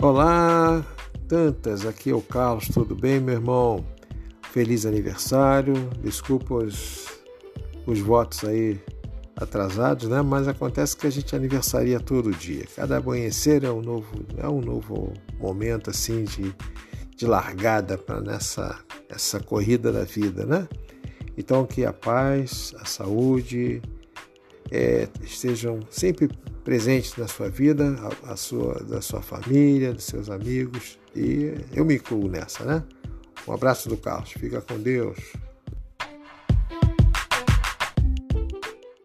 Olá, tantas, aqui é o Carlos, tudo bem, meu irmão? Feliz aniversário, desculpa os, os votos aí atrasados, né? Mas acontece que a gente aniversaria todo dia. Cada amanhecer é um novo, é um novo momento assim de, de largada para nessa essa corrida da vida, né? Então que a paz, a saúde é, estejam sempre presentes na sua vida, a, a, sua, da sua família, dos seus amigos. E eu me incluo nessa, né? Um abraço do Carlos. Fica com Deus.